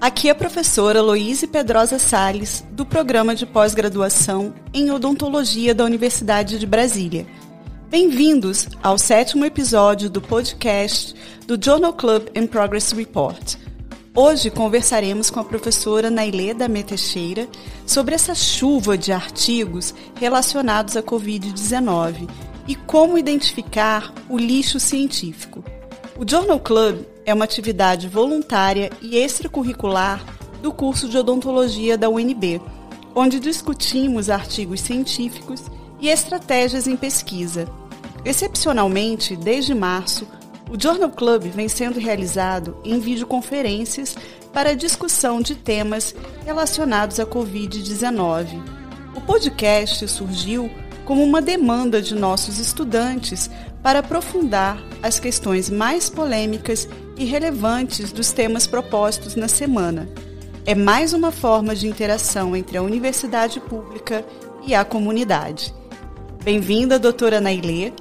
Aqui é a professora Loíse Pedrosa Sales, do programa de pós-graduação em odontologia da Universidade de Brasília. Bem-vindos ao sétimo episódio do podcast do Journal Club and Progress Report. Hoje conversaremos com a professora Nailê da Teixeira sobre essa chuva de artigos relacionados à Covid-19 e como identificar o lixo científico. O Journal Club é uma atividade voluntária e extracurricular do curso de odontologia da UNB, onde discutimos artigos científicos e estratégias em pesquisa. Excepcionalmente, desde março, o Journal Club vem sendo realizado em videoconferências para discussão de temas relacionados à Covid-19. O podcast surgiu como uma demanda de nossos estudantes para aprofundar as questões mais polêmicas e relevantes dos temas propostos na semana. É mais uma forma de interação entre a universidade pública e a comunidade. Bem-vinda, doutora Nailê.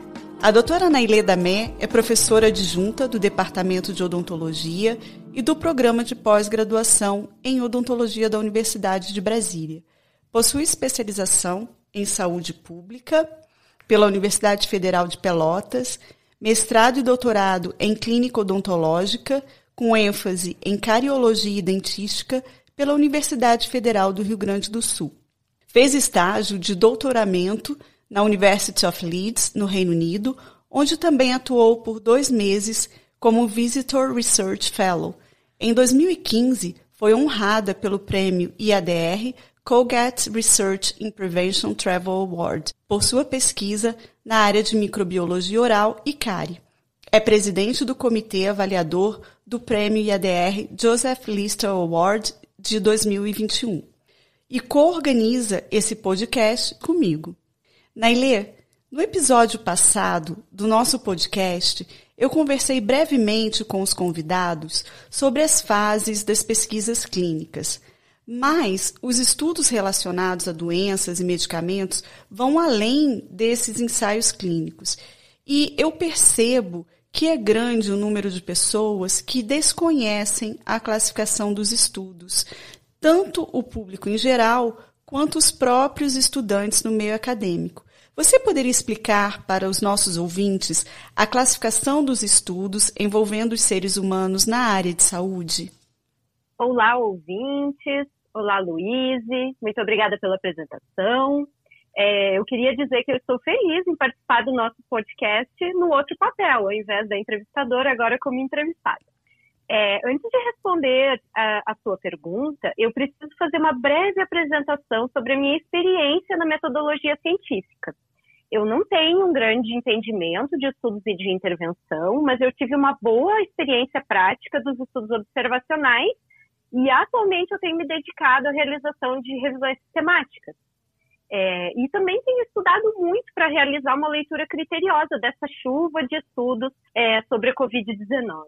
A doutora Nailê Damé é professora adjunta do Departamento de Odontologia e do Programa de Pós-Graduação em Odontologia da Universidade de Brasília. Possui especialização em saúde pública pela Universidade Federal de Pelotas mestrado e doutorado em clínica odontológica, com ênfase em cariologia e dentística, pela Universidade Federal do Rio Grande do Sul. Fez estágio de doutoramento na University of Leeds, no Reino Unido, onde também atuou por dois meses como Visitor Research Fellow. Em 2015, foi honrada pelo prêmio IADR Colgate Research in Prevention Travel Award por sua pesquisa na área de microbiologia oral e cárie. É presidente do comitê avaliador do Prêmio IADR Joseph Lister Award de 2021 e co-organiza esse podcast comigo. Nailê, no episódio passado do nosso podcast, eu conversei brevemente com os convidados sobre as fases das pesquisas clínicas, mas os estudos relacionados a doenças e medicamentos vão além desses ensaios clínicos. E eu percebo que é grande o número de pessoas que desconhecem a classificação dos estudos, tanto o público em geral quanto os próprios estudantes no meio acadêmico. Você poderia explicar para os nossos ouvintes a classificação dos estudos envolvendo os seres humanos na área de saúde? Olá, ouvintes. Olá, Luíse. Muito obrigada pela apresentação. É, eu queria dizer que eu estou feliz em participar do nosso podcast no outro papel, ao invés da entrevistadora, agora como entrevistada. É, antes de responder a, a, sua pergunta, eu preciso fazer uma breve apresentação sobre a minha experiência na metodologia científica. Eu não tenho um grande entendimento de estudos e de intervenção, mas eu tive uma boa experiência prática dos estudos observacionais e atualmente eu tenho me dedicado à realização de revisões sistemáticas. É, e também tenho estudado muito para realizar uma leitura criteriosa dessa chuva de estudos é, sobre a Covid-19.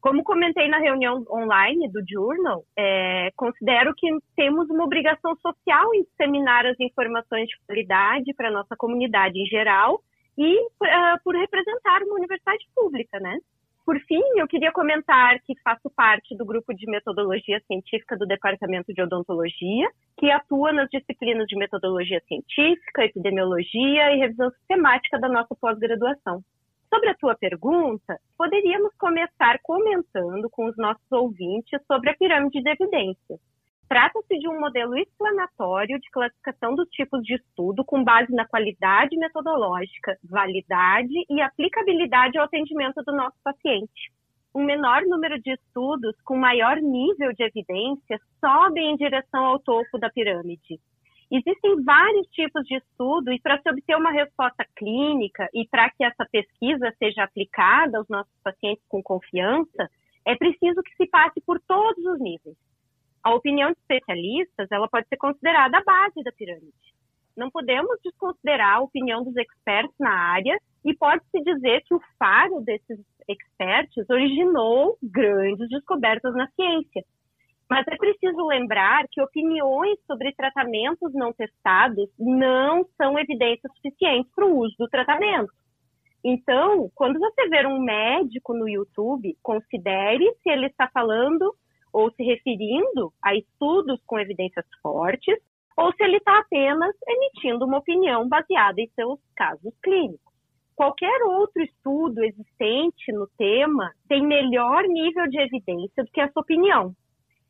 Como comentei na reunião online do Journal, é, considero que temos uma obrigação social em disseminar as informações de qualidade para a nossa comunidade em geral e uh, por representar uma universidade pública, né? Por fim, eu queria comentar que faço parte do grupo de metodologia científica do Departamento de Odontologia, que atua nas disciplinas de metodologia científica, epidemiologia e revisão sistemática da nossa pós-graduação. Sobre a tua pergunta, poderíamos começar comentando com os nossos ouvintes sobre a pirâmide de evidências. Trata-se de um modelo explanatório de classificação dos tipos de estudo com base na qualidade metodológica, validade e aplicabilidade ao atendimento do nosso paciente. Um menor número de estudos com maior nível de evidência sobem em direção ao topo da pirâmide. Existem vários tipos de estudo e para se obter uma resposta clínica e para que essa pesquisa seja aplicada aos nossos pacientes com confiança, é preciso que se passe por todos os níveis a opinião de especialistas ela pode ser considerada a base da pirâmide. Não podemos desconsiderar a opinião dos experts na área e pode-se dizer que o faro desses experts originou grandes descobertas na ciência. Mas é preciso lembrar que opiniões sobre tratamentos não testados não são evidências suficientes para o uso do tratamento. Então, quando você ver um médico no YouTube, considere se ele está falando ou se referindo a estudos com evidências fortes, ou se ele está apenas emitindo uma opinião baseada em seus casos clínicos. Qualquer outro estudo existente no tema tem melhor nível de evidência do que essa opinião.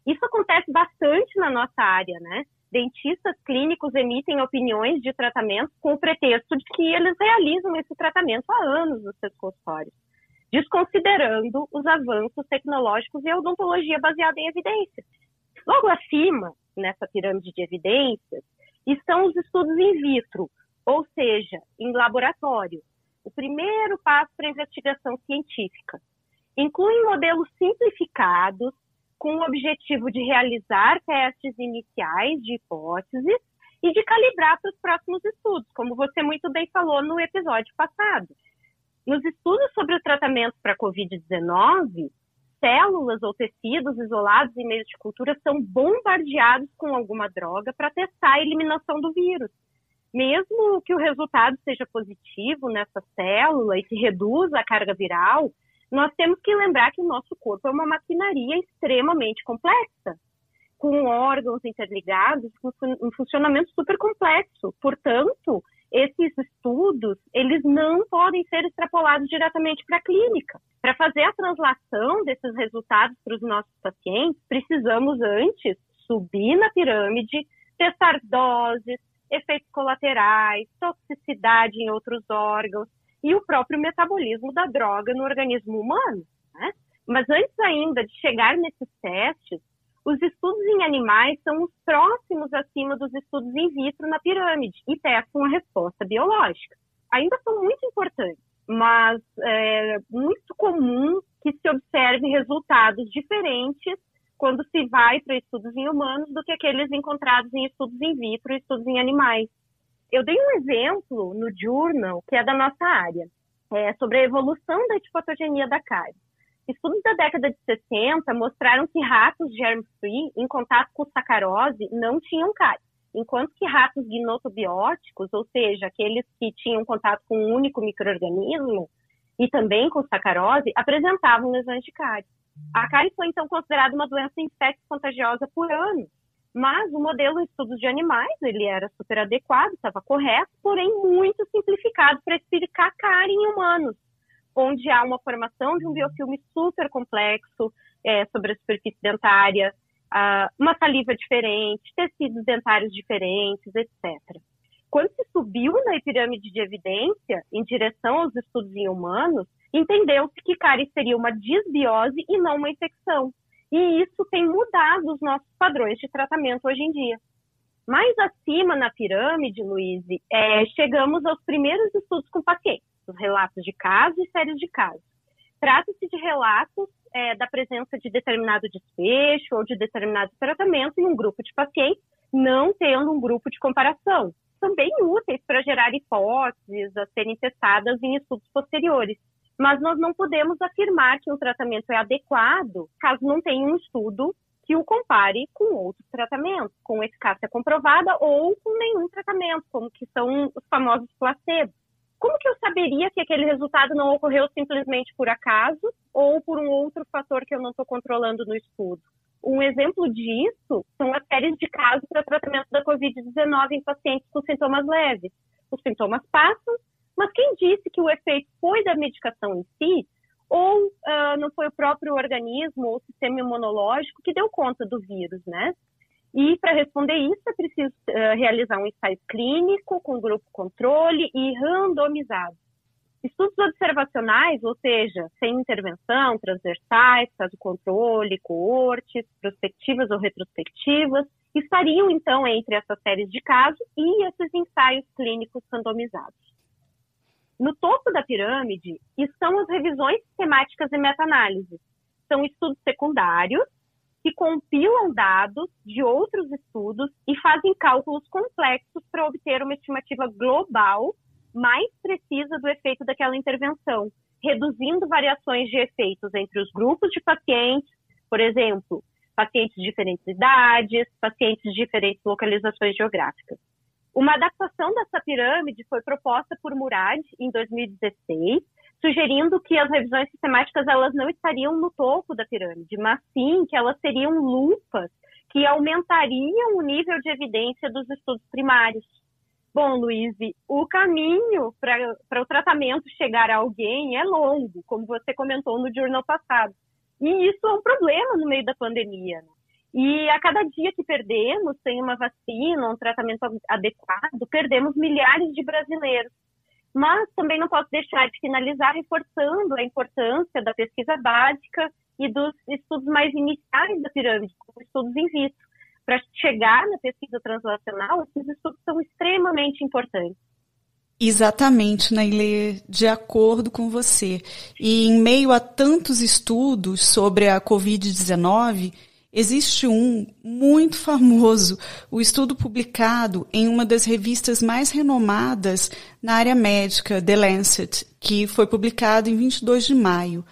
Isso acontece bastante na nossa área, né? Dentistas clínicos emitem opiniões de tratamento com o pretexto de que eles realizam esse tratamento há anos nos seus consultórios, desconsiderando os avanços tecnológicos e a odontologia baseada em evidências. Logo acima, nessa pirâmide de evidências, estão os estudos in vitro, ou seja, em laboratório. O primeiro passo para a investigação científica. Incluem modelos simplificados com o objetivo de realizar testes iniciais de hipóteses e de calibrar para os próximos estudos, como você muito bem falou no episódio passado. Nos estudos sobre o tratamento para Covid-19, células ou tecidos isolados em meios de cultura são bombardeados com alguma droga para testar a eliminação do vírus. Mesmo que o resultado seja positivo nessa célula e se reduza a carga viral, nós temos que lembrar que o nosso corpo é uma maquinaria extremamente complexa, com órgãos interligados, com um funcionamento super complexo. Portanto, esses estudos, eles não podem ser extrapolados diretamente para a clínica. Para fazer a translação desses resultados para os nossos pacientes, precisamos antes subir na pirâmide, testar doses, efeitos colaterais, toxicidade em outros órgãos, e o próprio metabolismo da droga no organismo humano. Né? Mas antes ainda de chegar nesses testes, os estudos em animais são os próximos acima dos estudos in vitro na pirâmide e testam a resposta biológica. Ainda são muito importantes, mas é muito comum que se observe resultados diferentes quando se vai para estudos em humanos do que aqueles encontrados em estudos in vitro e estudos em animais. Eu dei um exemplo no Journal, que é da nossa área, é, sobre a evolução da antipatogenia da cárie. Estudos da década de 60 mostraram que ratos germ-free em contato com sacarose não tinham cárie, enquanto que ratos gnotobióticos, ou seja, aqueles que tinham contato com um único microorganismo e também com sacarose, apresentavam lesões de cárie. A cárie foi então considerada uma doença infecto-contagiosa por anos mas o modelo de estudos de animais, ele era super adequado, estava correto, porém muito simplificado para explicar cárie em humanos, onde há uma formação de um biofilme super complexo é, sobre a superfície dentária, uma saliva diferente, tecidos dentários diferentes, etc. Quando se subiu na pirâmide de evidência em direção aos estudos em humanos, entendeu-se que cárie seria uma disbiose e não uma infecção. E isso tem mudado os nossos padrões de tratamento hoje em dia. Mais acima na pirâmide, Luiz, é, chegamos aos primeiros estudos com pacientes, os relatos de casos e séries de casos. Trata-se de relatos é, da presença de determinado desfecho ou de determinado tratamento em um grupo de pacientes, não tendo um grupo de comparação. Bem úteis para gerar hipóteses a serem testadas em estudos posteriores mas nós não podemos afirmar que um tratamento é adequado caso não tenha um estudo que o compare com outros tratamentos, com eficácia comprovada ou com nenhum tratamento, como que são os famosos placebos. Como que eu saberia que aquele resultado não ocorreu simplesmente por acaso ou por um outro fator que eu não estou controlando no estudo? Um exemplo disso são as séries de casos para tratamento da Covid-19 em pacientes com sintomas leves. Os sintomas passam, mas quem disse que o efeito foi da medicação em si, ou uh, não foi o próprio organismo ou sistema imunológico que deu conta do vírus, né? E para responder isso é preciso uh, realizar um ensaio clínico com grupo controle e randomizado. Estudos observacionais, ou seja, sem intervenção, transversais, caso controle, coortes, prospectivas ou retrospectivas, estariam então entre essas séries de casos e esses ensaios clínicos randomizados. No topo da pirâmide estão as revisões sistemáticas e meta-análise. São estudos secundários que compilam dados de outros estudos e fazem cálculos complexos para obter uma estimativa global mais precisa do efeito daquela intervenção, reduzindo variações de efeitos entre os grupos de pacientes, por exemplo, pacientes de diferentes idades, pacientes de diferentes localizações geográficas. Uma adaptação dessa pirâmide foi proposta por Murad em 2016, sugerindo que as revisões sistemáticas elas não estariam no topo da pirâmide, mas sim que elas seriam lupas que aumentariam o nível de evidência dos estudos primários. Bom, Luiz, o caminho para o tratamento chegar a alguém é longo, como você comentou no jornal passado. E isso é um problema no meio da pandemia. Né? E a cada dia que perdemos sem uma vacina, um tratamento adequado, perdemos milhares de brasileiros. Mas também não posso deixar de finalizar reforçando a importância da pesquisa básica e dos estudos mais iniciais da pirâmide, como estudos in vitro para chegar na pesquisa translacional, esses estudos são extremamente importantes. Exatamente, Nailê, de acordo com você. E em meio a tantos estudos sobre a Covid-19, existe um muito famoso, o estudo publicado em uma das revistas mais renomadas na área médica, The Lancet, que foi publicado em 22 de maio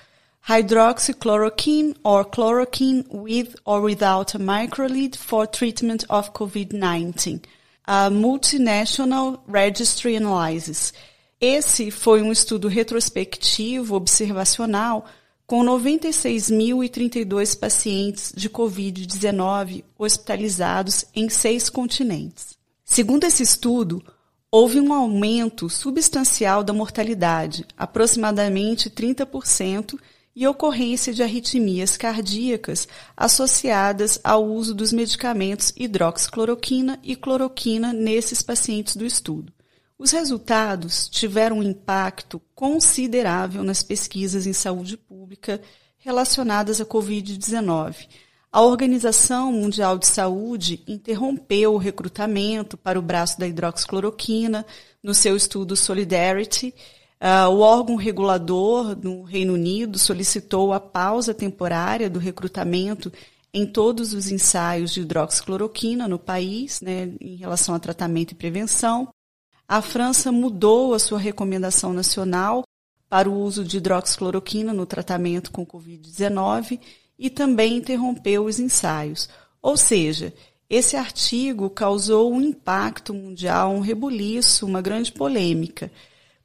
hydroxychloroquine or chloroquine with or without a microlid for treatment of COVID-19, a multinational registry analysis. Esse foi um estudo retrospectivo observacional com 96.032 pacientes de Covid-19 hospitalizados em seis continentes. Segundo esse estudo, houve um aumento substancial da mortalidade, aproximadamente 30%, e ocorrência de arritmias cardíacas associadas ao uso dos medicamentos hidroxicloroquina e cloroquina nesses pacientes do estudo. Os resultados tiveram um impacto considerável nas pesquisas em saúde pública relacionadas à Covid-19. A Organização Mundial de Saúde interrompeu o recrutamento para o braço da hidroxicloroquina no seu estudo Solidarity Uh, o órgão regulador no Reino Unido solicitou a pausa temporária do recrutamento em todos os ensaios de hidroxicloroquina no país, né, em relação a tratamento e prevenção. A França mudou a sua recomendação nacional para o uso de hidroxicloroquina no tratamento com Covid-19 e também interrompeu os ensaios. Ou seja, esse artigo causou um impacto mundial, um rebuliço, uma grande polêmica.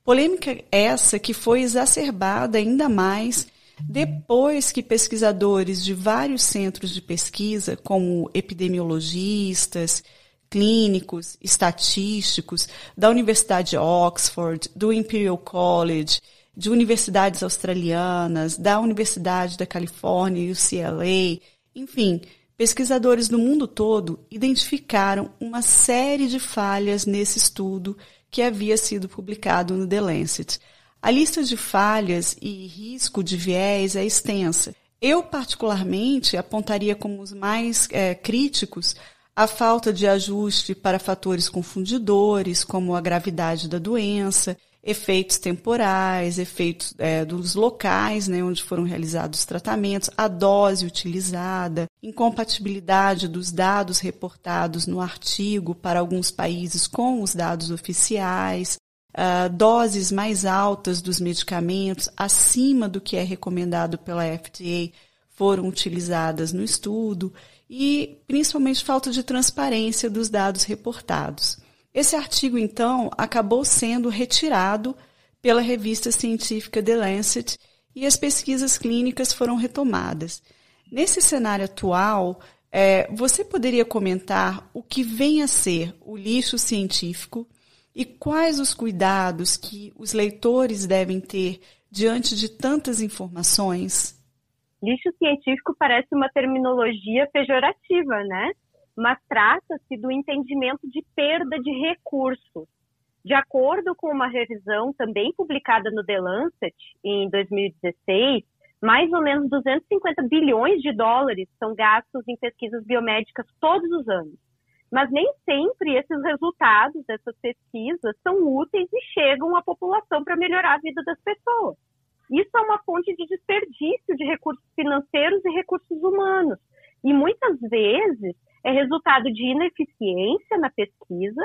Polêmica essa que foi exacerbada ainda mais depois que pesquisadores de vários centros de pesquisa, como epidemiologistas, clínicos, estatísticos, da Universidade de Oxford, do Imperial College, de universidades australianas, da Universidade da Califórnia, UCLA, enfim, pesquisadores do mundo todo identificaram uma série de falhas nesse estudo que havia sido publicado no The Lancet. A lista de falhas e risco de viés é extensa. Eu, particularmente, apontaria como os mais é, críticos a falta de ajuste para fatores confundidores, como a gravidade da doença, efeitos temporais, efeitos é, dos locais né, onde foram realizados os tratamentos, a dose utilizada, incompatibilidade dos dados reportados no artigo para alguns países com os dados oficiais, uh, doses mais altas dos medicamentos acima do que é recomendado pela FDA foram utilizadas no estudo e principalmente falta de transparência dos dados reportados. Esse artigo, então, acabou sendo retirado pela revista científica The Lancet e as pesquisas clínicas foram retomadas. Nesse cenário atual, é, você poderia comentar o que vem a ser o lixo científico e quais os cuidados que os leitores devem ter diante de tantas informações? Lixo científico parece uma terminologia pejorativa, né? mas trata-se do entendimento de perda de recursos. De acordo com uma revisão também publicada no The Lancet em 2016, mais ou menos 250 bilhões de dólares são gastos em pesquisas biomédicas todos os anos. Mas nem sempre esses resultados dessas pesquisas são úteis e chegam à população para melhorar a vida das pessoas. Isso é uma fonte de desperdício de recursos financeiros e recursos humanos. E muitas vezes é resultado de ineficiência na pesquisa,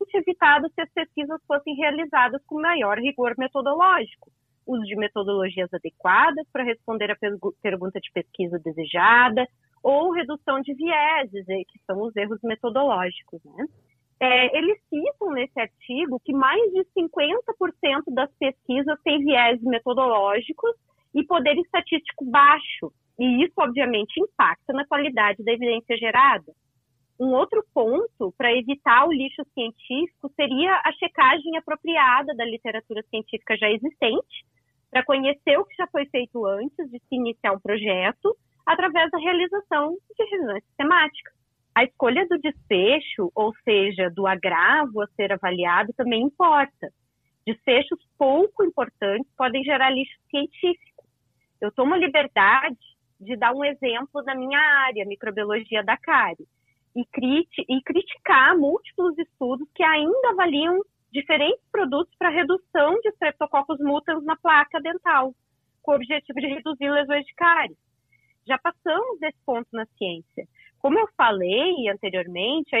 e evitado se as pesquisas fossem realizadas com maior rigor metodológico, uso de metodologias adequadas para responder a pergunta de pesquisa desejada, ou redução de vieses, que são os erros metodológicos. Né? É, eles citam nesse artigo que mais de 50% das pesquisas têm viés metodológicos e poder estatístico baixo, e isso, obviamente, impacta na qualidade da evidência gerada. Um outro ponto para evitar o lixo científico seria a checagem apropriada da literatura científica já existente, para conhecer o que já foi feito antes de se iniciar um projeto, através da realização de revisões sistemáticas. A escolha do desfecho, ou seja, do agravo a ser avaliado, também importa. Desfechos pouco importantes podem gerar lixo científico. Eu tomo liberdade de dar um exemplo da minha área, microbiologia da cárie, e, criti e criticar múltiplos estudos que ainda avaliam diferentes produtos para redução de Streptococcus mutans na placa dental, com o objetivo de reduzir lesões de cárie. Já passamos desse ponto na ciência. Como eu falei anteriormente,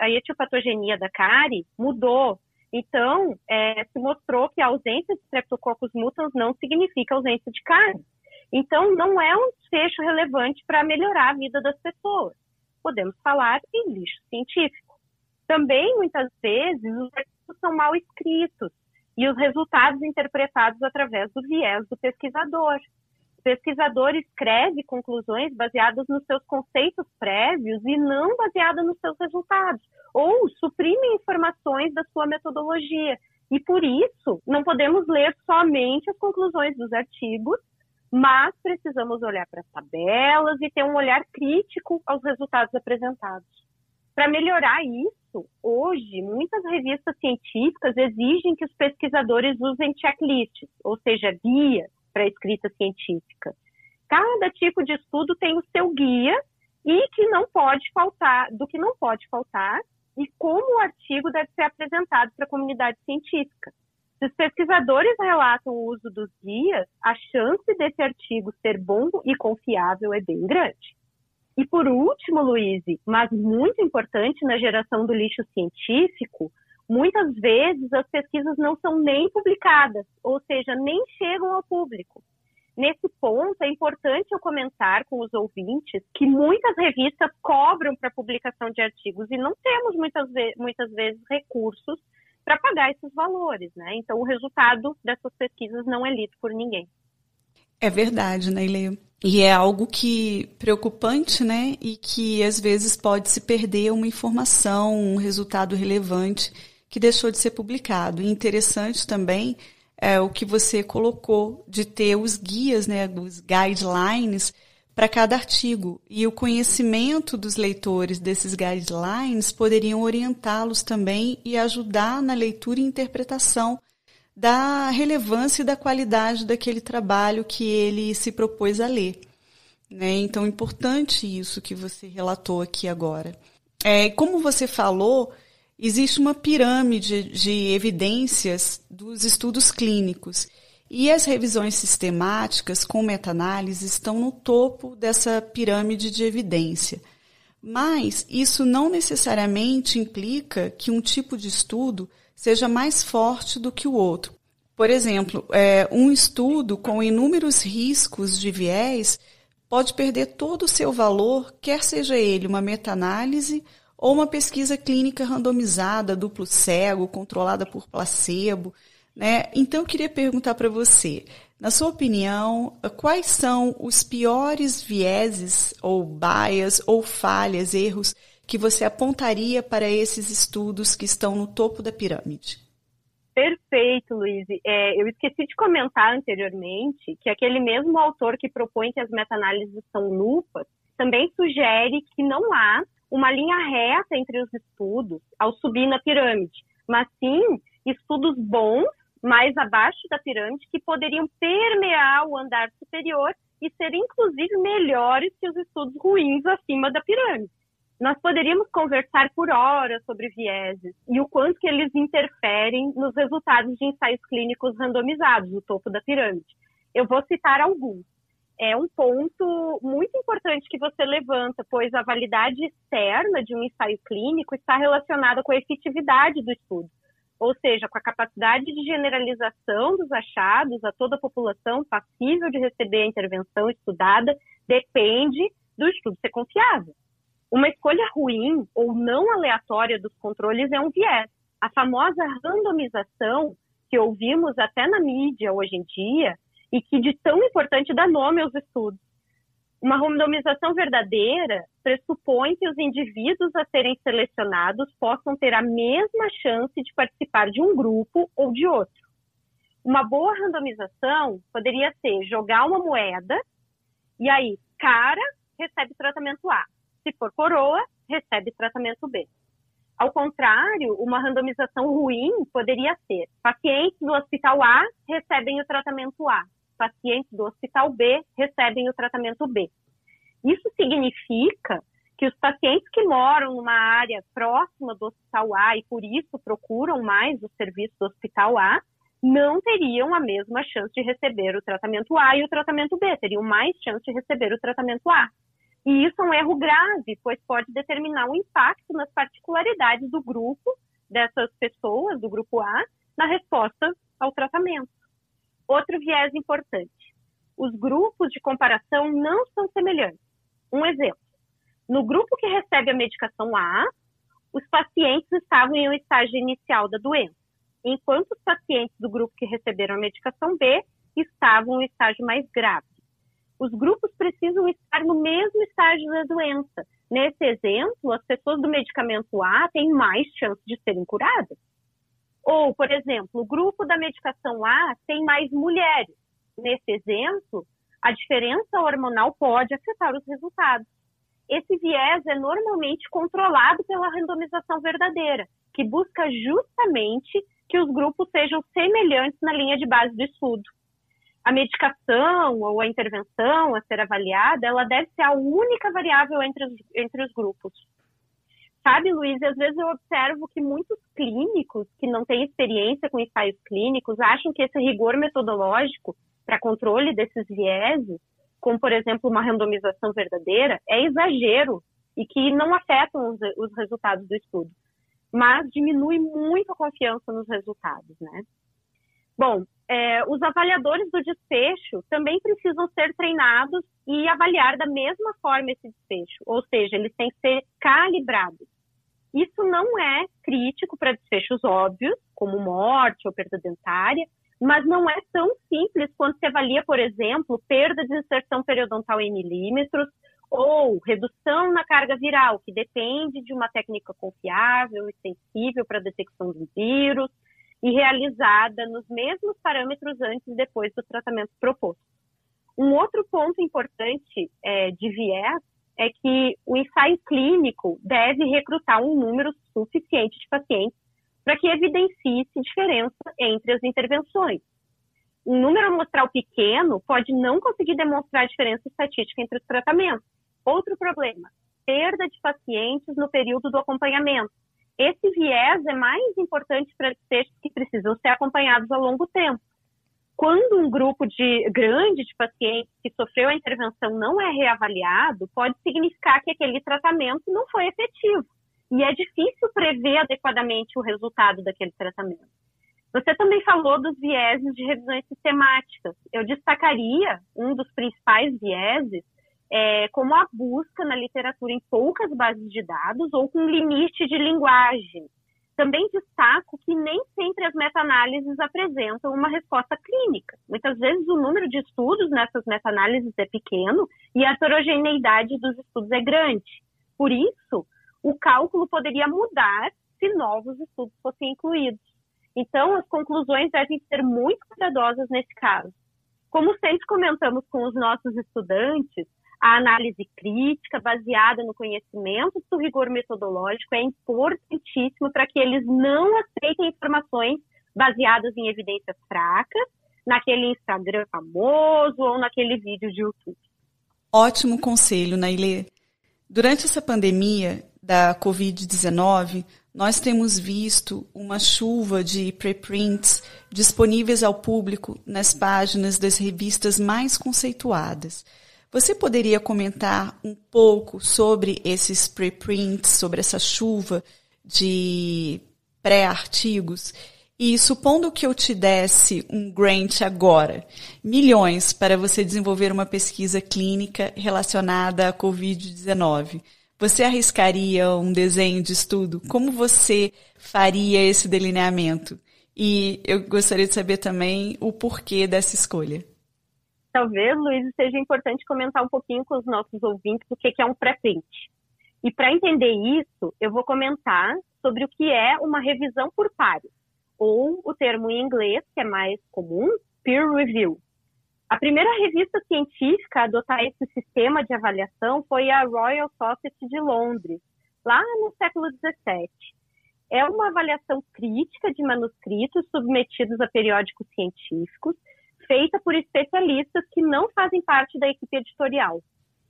a etiopatogenia da cárie mudou. Então, é, se mostrou que a ausência de Streptococcus mutans não significa ausência de cárie. Então, não é um desfecho relevante para melhorar a vida das pessoas. Podemos falar em lixo científico. Também, muitas vezes, os artigos são mal escritos e os resultados interpretados através do viés do pesquisador pesquisador escreve conclusões baseadas nos seus conceitos prévios e não baseadas nos seus resultados, ou suprime informações da sua metodologia. E por isso, não podemos ler somente as conclusões dos artigos, mas precisamos olhar para as tabelas e ter um olhar crítico aos resultados apresentados. Para melhorar isso, hoje, muitas revistas científicas exigem que os pesquisadores usem checklists, ou seja, guias, para a escrita científica. Cada tipo de estudo tem o seu guia e que não pode faltar, do que não pode faltar e como o artigo deve ser apresentado para a comunidade científica. Se os pesquisadores relatam o uso dos guias, a chance desse artigo ser bom e confiável é bem grande. E por último, Luiz, mas muito importante na geração do lixo científico, muitas vezes as pesquisas não são nem publicadas, ou seja, nem chegam ao público. Nesse ponto, é importante eu comentar com os ouvintes que muitas revistas cobram para publicação de artigos e não temos muitas, ve muitas vezes recursos para pagar esses valores, né? Então, o resultado dessas pesquisas não é lido por ninguém. É verdade, né, Leio? E é algo que preocupante, né? E que às vezes pode se perder uma informação, um resultado relevante que deixou de ser publicado. E interessante também é, o que você colocou de ter os guias, né, os guidelines para cada artigo. E o conhecimento dos leitores desses guidelines poderiam orientá-los também e ajudar na leitura e interpretação da relevância e da qualidade daquele trabalho que ele se propôs a ler. Né? Então, importante isso que você relatou aqui agora. É, como você falou, existe uma pirâmide de evidências dos estudos clínicos. E as revisões sistemáticas com meta-análise estão no topo dessa pirâmide de evidência. Mas isso não necessariamente implica que um tipo de estudo seja mais forte do que o outro. Por exemplo, é, um estudo com inúmeros riscos de viés pode perder todo o seu valor, quer seja ele uma meta-análise ou uma pesquisa clínica randomizada, duplo cego, controlada por placebo. Né? Então, eu queria perguntar para você, na sua opinião, quais são os piores vieses ou bias ou falhas, erros que você apontaria para esses estudos que estão no topo da pirâmide? Perfeito, Luiz. É, eu esqueci de comentar anteriormente que aquele mesmo autor que propõe que as meta-análises são lupas também sugere que não há uma linha reta entre os estudos ao subir na pirâmide, mas sim estudos bons mais abaixo da pirâmide que poderiam permear o andar superior e ser inclusive melhores que os estudos ruins acima da pirâmide. Nós poderíamos conversar por horas sobre vieses e o quanto que eles interferem nos resultados de ensaios clínicos randomizados, no topo da pirâmide. Eu vou citar alguns é um ponto muito importante que você levanta, pois a validade externa de um ensaio clínico está relacionada com a efetividade do estudo, ou seja, com a capacidade de generalização dos achados a toda a população passível de receber a intervenção estudada, depende do estudo ser confiável. Uma escolha ruim ou não aleatória dos controles é um viés. A famosa randomização, que ouvimos até na mídia hoje em dia, e que de tão importante dá nome aos estudos. Uma randomização verdadeira pressupõe que os indivíduos a serem selecionados possam ter a mesma chance de participar de um grupo ou de outro. Uma boa randomização poderia ser jogar uma moeda e aí cara recebe tratamento A, se for coroa, recebe tratamento B. Ao contrário, uma randomização ruim poderia ser: pacientes do hospital A recebem o tratamento A, pacientes do hospital B recebem o tratamento B. Isso significa que os pacientes que moram numa área próxima do hospital A e por isso procuram mais o serviço do hospital A, não teriam a mesma chance de receber o tratamento A e o tratamento B, teriam mais chance de receber o tratamento A. E isso é um erro grave, pois pode determinar um impacto nas particularidades do grupo, dessas pessoas, do grupo A, na resposta ao tratamento. Outro viés importante: os grupos de comparação não são semelhantes. Um exemplo: no grupo que recebe a medicação A, os pacientes estavam em um estágio inicial da doença, enquanto os pacientes do grupo que receberam a medicação B estavam em estágio mais grave os grupos precisam estar no mesmo estágio da doença. Nesse exemplo, as pessoas do medicamento A têm mais chance de serem curadas. Ou, por exemplo, o grupo da medicação A tem mais mulheres. Nesse exemplo, a diferença hormonal pode afetar os resultados. Esse viés é normalmente controlado pela randomização verdadeira, que busca justamente que os grupos sejam semelhantes na linha de base do estudo a medicação ou a intervenção a ser avaliada, ela deve ser a única variável entre os, entre os grupos. Sabe, Luiz, às vezes eu observo que muitos clínicos que não têm experiência com ensaios clínicos acham que esse rigor metodológico para controle desses vieses, como por exemplo uma randomização verdadeira, é exagero e que não afetam os, os resultados do estudo, mas diminui muito a confiança nos resultados, né? Bom, é, os avaliadores do desfecho também precisam ser treinados e avaliar da mesma forma esse desfecho, ou seja, eles têm que ser calibrados. Isso não é crítico para desfechos óbvios, como morte ou perda dentária, mas não é tão simples quando se avalia, por exemplo, perda de inserção periodontal em milímetros ou redução na carga viral, que depende de uma técnica confiável e sensível para a detecção do vírus, e realizada nos mesmos parâmetros antes e depois do tratamento proposto. Um outro ponto importante é, de viés é que o ensaio clínico deve recrutar um número suficiente de pacientes para que evidencie diferença entre as intervenções. Um número amostral pequeno pode não conseguir demonstrar diferença estatística entre os tratamentos. Outro problema, perda de pacientes no período do acompanhamento. Esse viés é mais importante para desfechos que precisam ser acompanhados a longo tempo. Quando um grupo de grande de pacientes que sofreu a intervenção não é reavaliado, pode significar que aquele tratamento não foi efetivo. E é difícil prever adequadamente o resultado daquele tratamento. Você também falou dos vieses de revisões sistemáticas. Eu destacaria um dos principais vieses é, como a busca na literatura em poucas bases de dados ou com limite de linguagem. Também destaco que nem sempre as meta-análises apresentam uma resposta clínica. Muitas vezes o número de estudos nessas meta-análises é pequeno e a heterogeneidade dos estudos é grande. Por isso, o cálculo poderia mudar se novos estudos fossem incluídos. Então, as conclusões devem ser muito cuidadosas nesse caso. Como sempre comentamos com os nossos estudantes, a análise crítica, baseada no conhecimento do rigor metodológico, é importantíssimo para que eles não aceitem informações baseadas em evidências fracas, naquele Instagram famoso ou naquele vídeo de YouTube. Ótimo conselho, Nailê. Durante essa pandemia da Covid-19, nós temos visto uma chuva de preprints disponíveis ao público nas páginas das revistas mais conceituadas. Você poderia comentar um pouco sobre esses preprints, sobre essa chuva de pré-artigos? E supondo que eu te desse um grant agora, milhões para você desenvolver uma pesquisa clínica relacionada à Covid-19, Você arriscaria um desenho de estudo? Como você faria esse delineamento? E eu gostaria de saber também o porquê dessa escolha. Talvez, Luiz, seja importante comentar um pouquinho com os nossos ouvintes o que é um pré-print. E para entender isso, eu vou comentar sobre o que é uma revisão por pares, ou o termo em inglês, que é mais comum, peer review. A primeira revista científica a adotar esse sistema de avaliação foi a Royal Society de Londres, lá no século XVII. É uma avaliação crítica de manuscritos submetidos a periódicos científicos, feita por especialistas que não fazem parte da equipe editorial.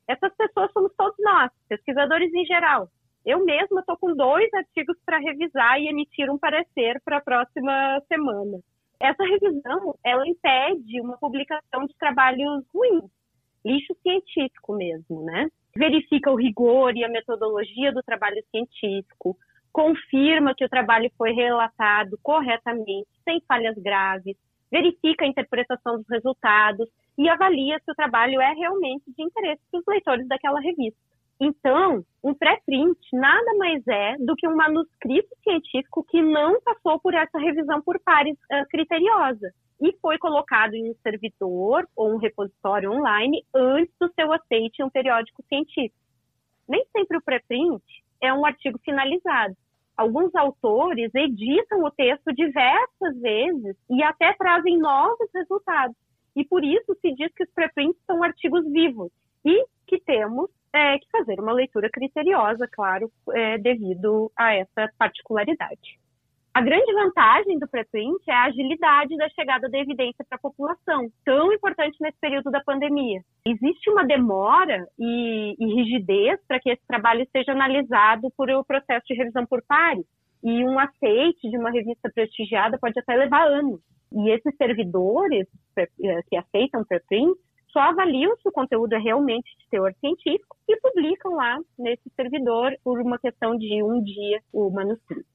Essas pessoas somos todos nós, pesquisadores em geral. Eu mesma estou com dois artigos para revisar e emitir um parecer para a próxima semana. Essa revisão, ela impede uma publicação de trabalhos ruins, lixo científico mesmo, né? Verifica o rigor e a metodologia do trabalho científico, confirma que o trabalho foi relatado corretamente, sem falhas graves, verifica a interpretação dos resultados e avalia se o trabalho é realmente de interesse para os leitores daquela revista. Então, um pré-print nada mais é do que um manuscrito científico que não passou por essa revisão por pares uh, criteriosa e foi colocado em um servidor ou um repositório online antes do seu aceite em um periódico científico. Nem sempre o pré-print é um artigo finalizado alguns autores editam o texto diversas vezes e até trazem novos resultados. E por isso se diz que os preprints são artigos vivos e que temos é, que fazer uma leitura criteriosa, claro, é, devido a essa particularidade. A grande vantagem do preprint é a agilidade da chegada da evidência para a população, tão importante nesse período da pandemia. Existe uma demora e, e rigidez para que esse trabalho seja analisado por o processo de revisão por pares, e um aceite de uma revista prestigiada pode até levar anos. E esses servidores eh, que aceitam preprint só avaliam se o conteúdo é realmente de teor científico e publicam lá nesse servidor por uma questão de um dia o manuscrito.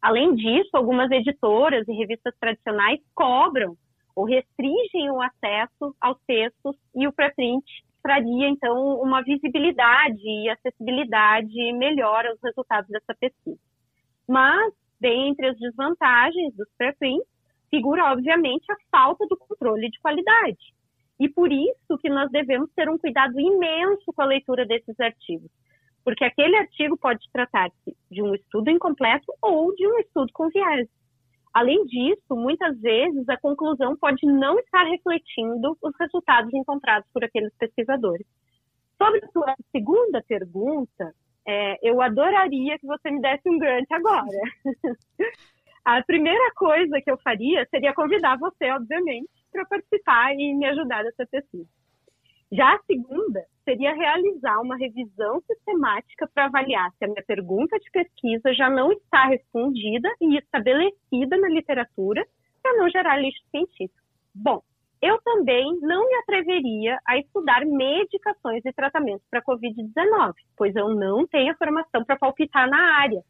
Além disso, algumas editoras e revistas tradicionais cobram ou restringem o acesso aos textos e o preprint traria, então, uma visibilidade e acessibilidade melhor aos resultados dessa pesquisa. Mas, dentre as desvantagens dos preprints, figura, obviamente, a falta do controle de qualidade. E por isso que nós devemos ter um cuidado imenso com a leitura desses artigos porque aquele artigo pode tratar-se de um estudo incompleto ou de um estudo com viés. Além disso, muitas vezes a conclusão pode não estar refletindo os resultados encontrados por aqueles pesquisadores. Sobre a sua segunda pergunta, é, eu adoraria que você me desse um grant agora. a primeira coisa que eu faria seria convidar você, obviamente, para participar e me ajudar nessa pesquisa. Já a segunda seria realizar uma revisão sistemática para avaliar se a minha pergunta de pesquisa já não está respondida e estabelecida na literatura para não gerar lixo científico. Bom, eu também não me atreveria a estudar medicações e tratamentos para Covid-19, pois eu não tenho formação para palpitar na área.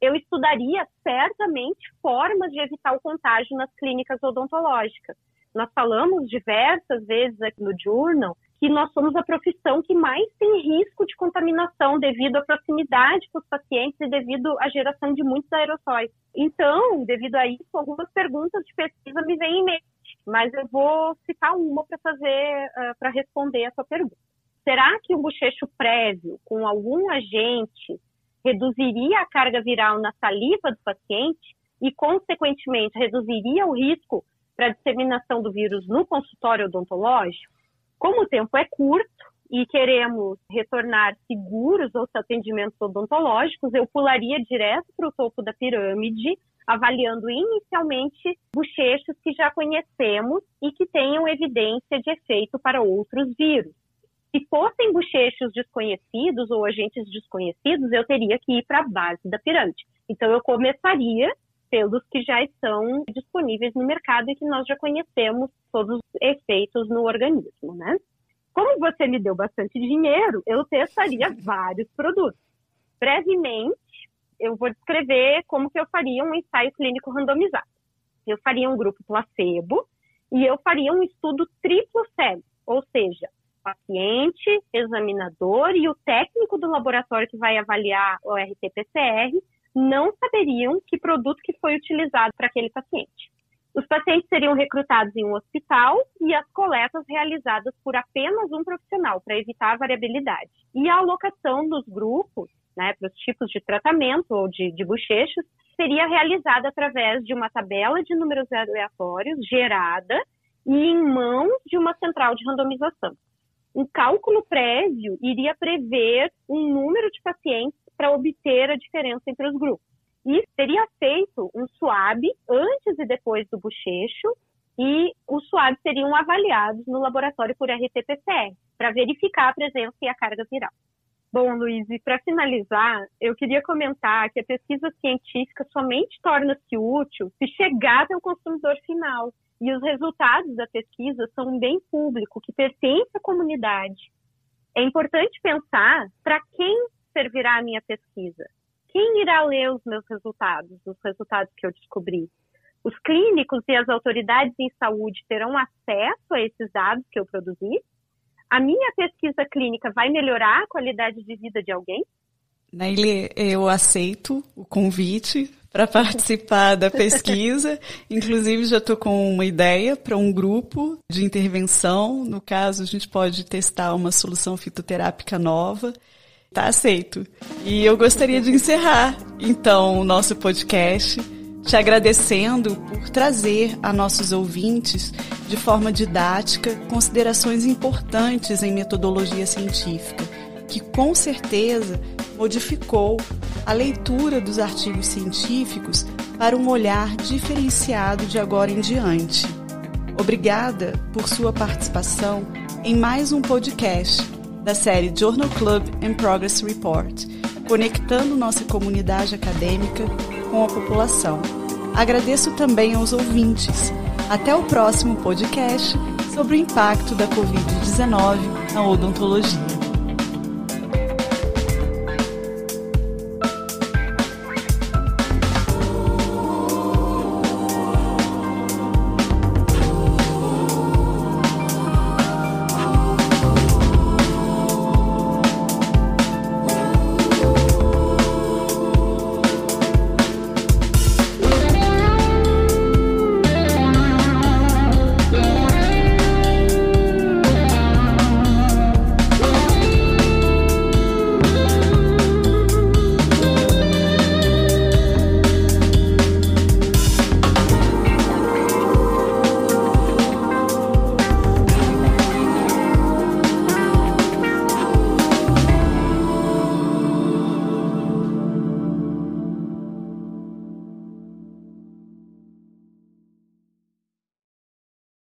Eu estudaria certamente formas de evitar o contágio nas clínicas odontológicas, nós falamos diversas vezes aqui no Journal que nós somos a profissão que mais tem risco de contaminação devido à proximidade com os pacientes e devido à geração de muitos aerossóis. Então, devido a isso, algumas perguntas de pesquisa me vêm em mente, mas eu vou citar uma para fazer, uh, para responder a sua pergunta. Será que um bochecho prévio com algum agente reduziria a carga viral na saliva do paciente e, consequentemente, reduziria o risco para disseminação do vírus no consultório odontológico, como o tempo é curto e queremos retornar seguros aos atendimentos odontológicos, eu pularia direto para o topo da pirâmide, avaliando inicialmente bochechos que já conhecemos e que tenham evidência de efeito para outros vírus. Se fossem bochechos desconhecidos ou agentes desconhecidos, eu teria que ir para a base da pirâmide. Então, eu começaria pelos que já estão disponíveis no mercado e que nós já conhecemos todos os efeitos no organismo, né? Como você me deu bastante dinheiro, eu testaria vários produtos. Brevemente, eu vou descrever como que eu faria um ensaio clínico randomizado. Eu faria um grupo placebo e eu faria um estudo triplo cego, ou seja, paciente, examinador e o técnico do laboratório que vai avaliar o RT-PCR não saberiam que produto que foi utilizado para aquele paciente. Os pacientes seriam recrutados em um hospital e as coletas realizadas por apenas um profissional, para evitar a variabilidade. E a alocação dos grupos, né, para os tipos de tratamento ou de, de bochechos, seria realizada através de uma tabela de números aleatórios gerada e em mãos de uma central de randomização. Um cálculo prévio iria prever um número de pacientes para obter a diferença entre os grupos. E seria feito um swab antes e depois do bochecho e os swabs seriam avaliados no laboratório por RT-PCR para verificar a presença e a carga viral. Bom, Luiz, e para finalizar, eu queria comentar que a pesquisa científica somente torna-se útil se chegar até o consumidor final. E os resultados da pesquisa são um bem público que pertence à comunidade. É importante pensar para quem servirá a minha pesquisa. Quem irá ler os meus resultados, os resultados que eu descobri? Os clínicos e as autoridades em saúde terão acesso a esses dados que eu produzi? A minha pesquisa clínica vai melhorar a qualidade de vida de alguém? Naile, eu aceito o convite para participar da pesquisa. Inclusive, já estou com uma ideia para um grupo de intervenção. No caso, a gente pode testar uma solução fitoterápica nova. Tá aceito. E eu gostaria de encerrar, então, o nosso podcast te agradecendo por trazer a nossos ouvintes, de forma didática, considerações importantes em metodologia científica, que com certeza modificou a leitura dos artigos científicos para um olhar diferenciado de agora em diante. Obrigada por sua participação em mais um podcast da série Journal Club and Progress Report, conectando nossa comunidade acadêmica com a população. Agradeço também aos ouvintes. Até o próximo podcast sobre o impacto da Covid-19 na odontologia.